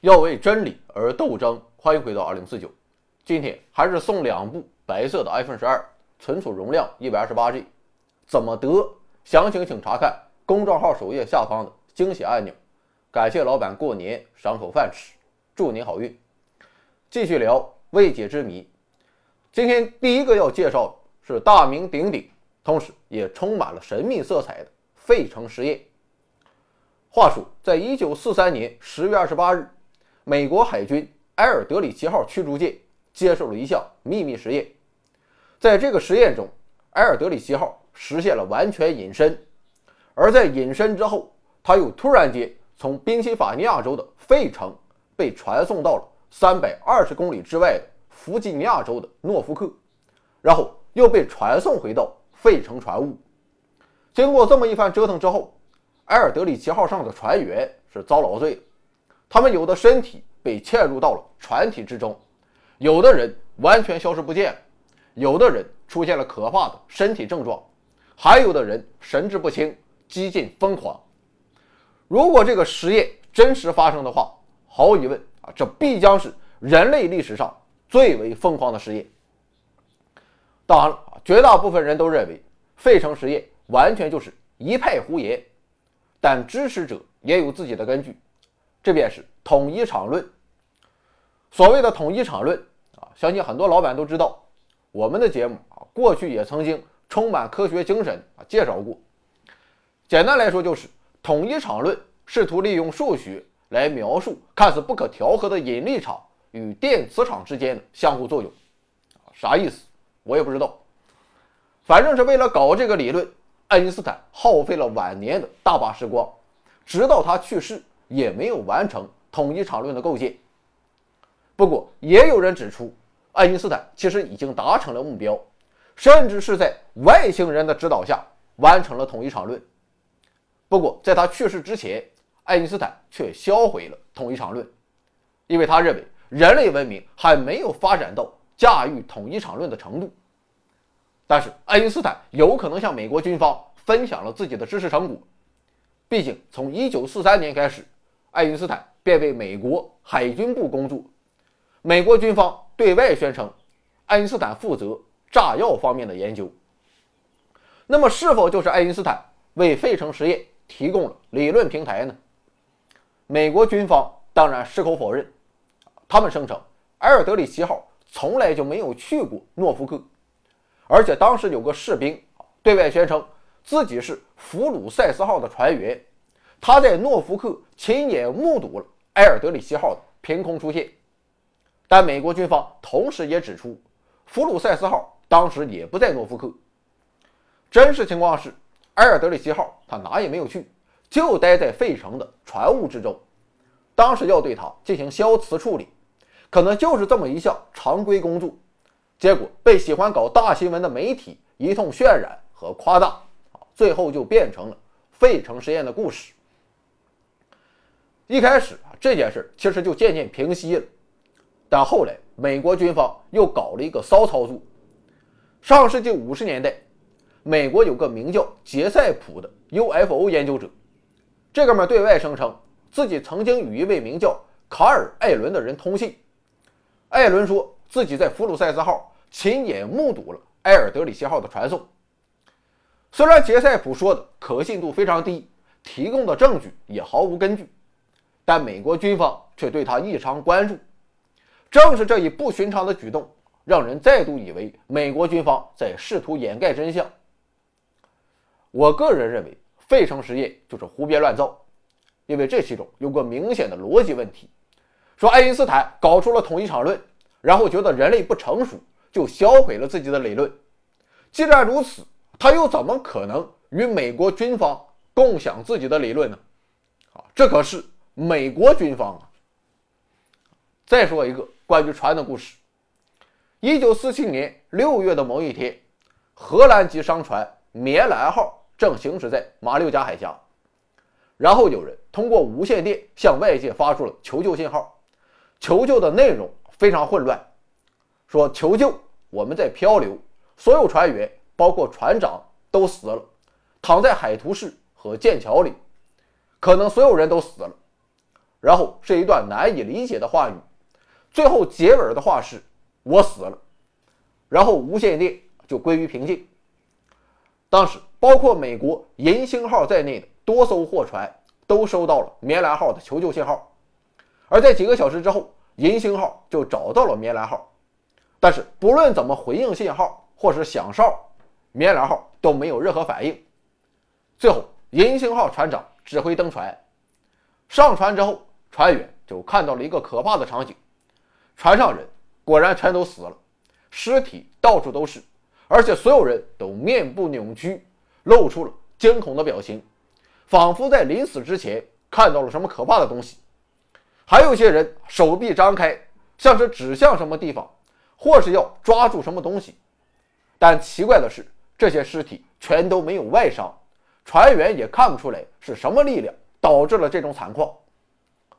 要为真理而斗争。欢迎回到二零四九，今天还是送两部白色的 iPhone 十二，存储容量一百二十八 G，怎么得？详情请查看公众号首页下方的惊喜按钮。感谢老板过年赏口饭吃，祝您好运。继续聊未解之谜，今天第一个要介绍的是大名鼎鼎，同时也充满了神秘色彩的费城实验。话说，在一九四三年十月二十八日，美国海军埃尔德里奇号驱逐舰接受了一项秘密实验。在这个实验中，埃尔德里奇号实现了完全隐身，而在隐身之后，它又突然间从宾夕法尼亚州的费城被传送到了三百二十公里之外的弗吉尼亚州的诺福克，然后又被传送回到费城船坞。经过这么一番折腾之后，埃尔德里奇号上的船员是遭劳罪了，他们有的身体被嵌入到了船体之中，有的人完全消失不见了，有的人出现了可怕的身体症状，还有的人神志不清，几近疯狂。如果这个实验真实发生的话，毫无疑问啊，这必将是人类历史上最为疯狂的实验。当然了，绝大部分人都认为费城实验完全就是一派胡言。但支持者也有自己的根据，这便是统一场论。所谓的统一场论啊，相信很多老板都知道。我们的节目啊，过去也曾经充满科学精神啊介绍过。简单来说，就是统一场论试图利用数学来描述看似不可调和的引力场与电磁场之间的相互作用。啥意思？我也不知道。反正是为了搞这个理论。爱因斯坦耗费了晚年的大把时光，直到他去世也没有完成统一场论的构建。不过，也有人指出，爱因斯坦其实已经达成了目标，甚至是在外星人的指导下完成了统一场论。不过，在他去世之前，爱因斯坦却销毁了统一场论，因为他认为人类文明还没有发展到驾驭统一场论的程度。但是，爱因斯坦有可能向美国军方分享了自己的知识成果。毕竟，从1943年开始，爱因斯坦便为美国海军部工作。美国军方对外宣称，爱因斯坦负责炸药方面的研究。那么，是否就是爱因斯坦为费城实验提供了理论平台呢？美国军方当然矢口否认，他们声称埃尔德里奇号从来就没有去过诺福克。而且当时有个士兵对外宣称自己是弗鲁塞斯号的船员，他在诺福克亲眼目睹了埃尔德里希号的凭空出现。但美国军方同时也指出，弗鲁塞斯号当时也不在诺福克。真实情况是，埃尔德里希号他哪也没有去，就待在费城的船坞之中。当时要对它进行消磁处理，可能就是这么一项常规工作。结果被喜欢搞大新闻的媒体一通渲染和夸大，啊，最后就变成了费城实验的故事。一开始啊，这件事其实就渐渐平息了，但后来美国军方又搞了一个骚操作。上世纪五十年代，美国有个名叫杰塞普的 UFO 研究者，这哥们对外声称自己曾经与一位名叫卡尔·艾伦的人通信。艾伦说自己在弗鲁塞斯号。亲眼目睹了埃尔德里希号的传送。虽然杰塞普说的可信度非常低，提供的证据也毫无根据，但美国军方却对他异常关注。正是这一不寻常的举动，让人再度以为美国军方在试图掩盖真相。我个人认为，费城实验就是胡编乱造，因为这其中有个明显的逻辑问题：说爱因斯坦搞出了统一场论，然后觉得人类不成熟。就销毁了自己的理论。既然如此，他又怎么可能与美国军方共享自己的理论呢？啊，这可是美国军方啊！再说一个关于船的故事。一九四七年六月的某一天，荷兰籍商船“棉兰号”正行驶在马六甲海峡，然后有人通过无线电向外界发出了求救信号，求救的内容非常混乱。说求救，我们在漂流，所有船员包括船长都死了，躺在海图市和剑桥里，可能所有人都死了。然后是一段难以理解的话语，最后结尾的话是“我死了”，然后无线电就归于平静。当时，包括美国银星号在内的多艘货船都收到了棉兰号的求救信号，而在几个小时之后，银星号就找到了棉兰号，但是不论怎么回应信号或是响哨，棉兰号都没有任何反应。最后，银星号船长指挥登船，上船之后，船员就看到了一个可怕的场景：船上人果然全都死了，尸体到处都是。而且所有人都面部扭曲，露出了惊恐的表情，仿佛在临死之前看到了什么可怕的东西。还有些人手臂张开，像是指向什么地方，或是要抓住什么东西。但奇怪的是，这些尸体全都没有外伤，船员也看不出来是什么力量导致了这种惨况，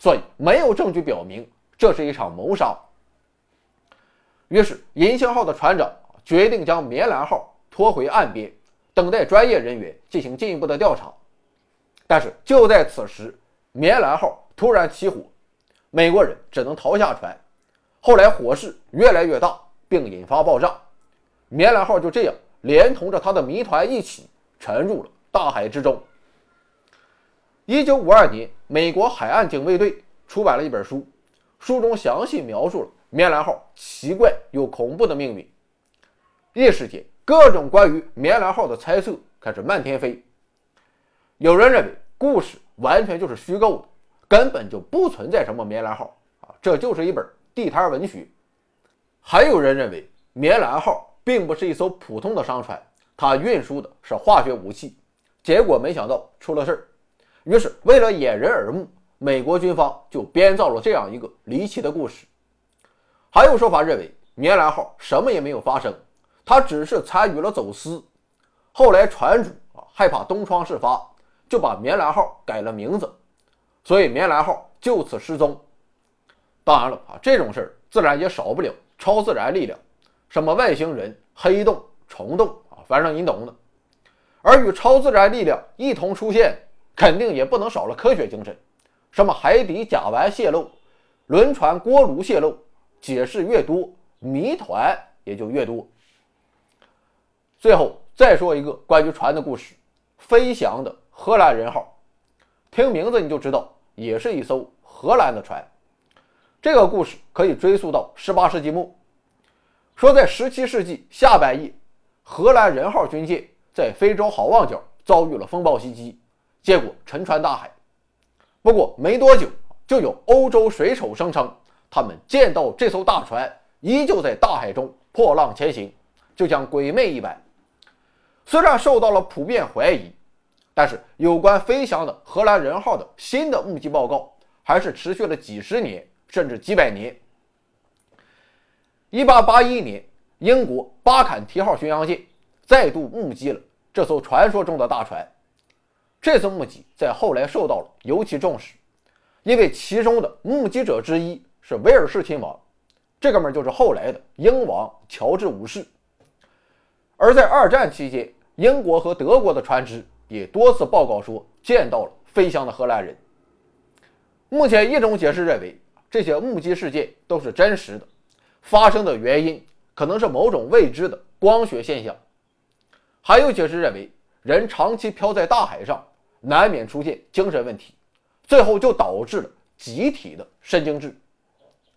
所以没有证据表明这是一场谋杀。于是，银星号的船长。决定将棉兰号拖回岸边，等待专业人员进行进一步的调查。但是就在此时，棉兰号突然起火，美国人只能逃下船。后来火势越来越大，并引发爆炸，棉兰号就这样连同着他的谜团一起沉入了大海之中。一九五二年，美国海岸警卫队出版了一本书，书中详细描述了棉兰号奇怪又恐怖的命运。一时间，各种关于棉兰号的猜测开始漫天飞。有人认为故事完全就是虚构的，根本就不存在什么棉兰号啊，这就是一本地摊文学。还有人认为棉兰号并不是一艘普通的商船，它运输的是化学武器。结果没想到出了事儿，于是为了掩人耳目，美国军方就编造了这样一个离奇的故事。还有说法认为棉兰号什么也没有发生。他只是参与了走私，后来船主啊害怕东窗事发，就把棉兰号改了名字，所以棉兰号就此失踪。当然了啊，这种事儿自然也少不了超自然力量，什么外星人、黑洞、虫洞啊，反正你懂的。而与超自然力量一同出现，肯定也不能少了科学精神，什么海底甲烷泄漏、轮船锅炉泄漏，解释越多，谜团也就越多。最后再说一个关于船的故事，飞翔的荷兰人号，听名字你就知道，也是一艘荷兰的船。这个故事可以追溯到18世纪末，说在17世纪下半叶，荷兰人号军舰在非洲好望角遭遇了风暴袭击，结果沉船大海。不过没多久，就有欧洲水手声称，他们见到这艘大船依旧在大海中破浪前行，就像鬼魅一般。虽然受到了普遍怀疑，但是有关飞翔的荷兰人号的新的目击报告还是持续了几十年，甚至几百年。1881年，英国巴坎提号巡洋舰再度目击了这艘传说中的大船。这次目击在后来受到了尤其重视，因为其中的目击者之一是威尔士亲王，这哥们就是后来的英王乔治五世。而在二战期间，英国和德国的船只也多次报告说见到了飞翔的荷兰人。目前一种解释认为，这些目击事件都是真实的，发生的原因可能是某种未知的光学现象。还有解释认为，人长期漂在大海上，难免出现精神问题，最后就导致了集体的神经质。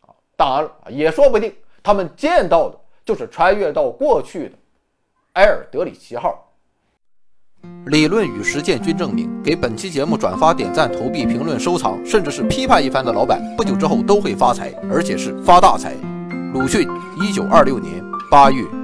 啊，当然了，也说不定他们见到的就是穿越到过去的埃尔德里奇号。理论与实践均证明，给本期节目转发、点赞、投币、评论、收藏，甚至是批判一番的老板，不久之后都会发财，而且是发大财。鲁迅，一九二六年八月。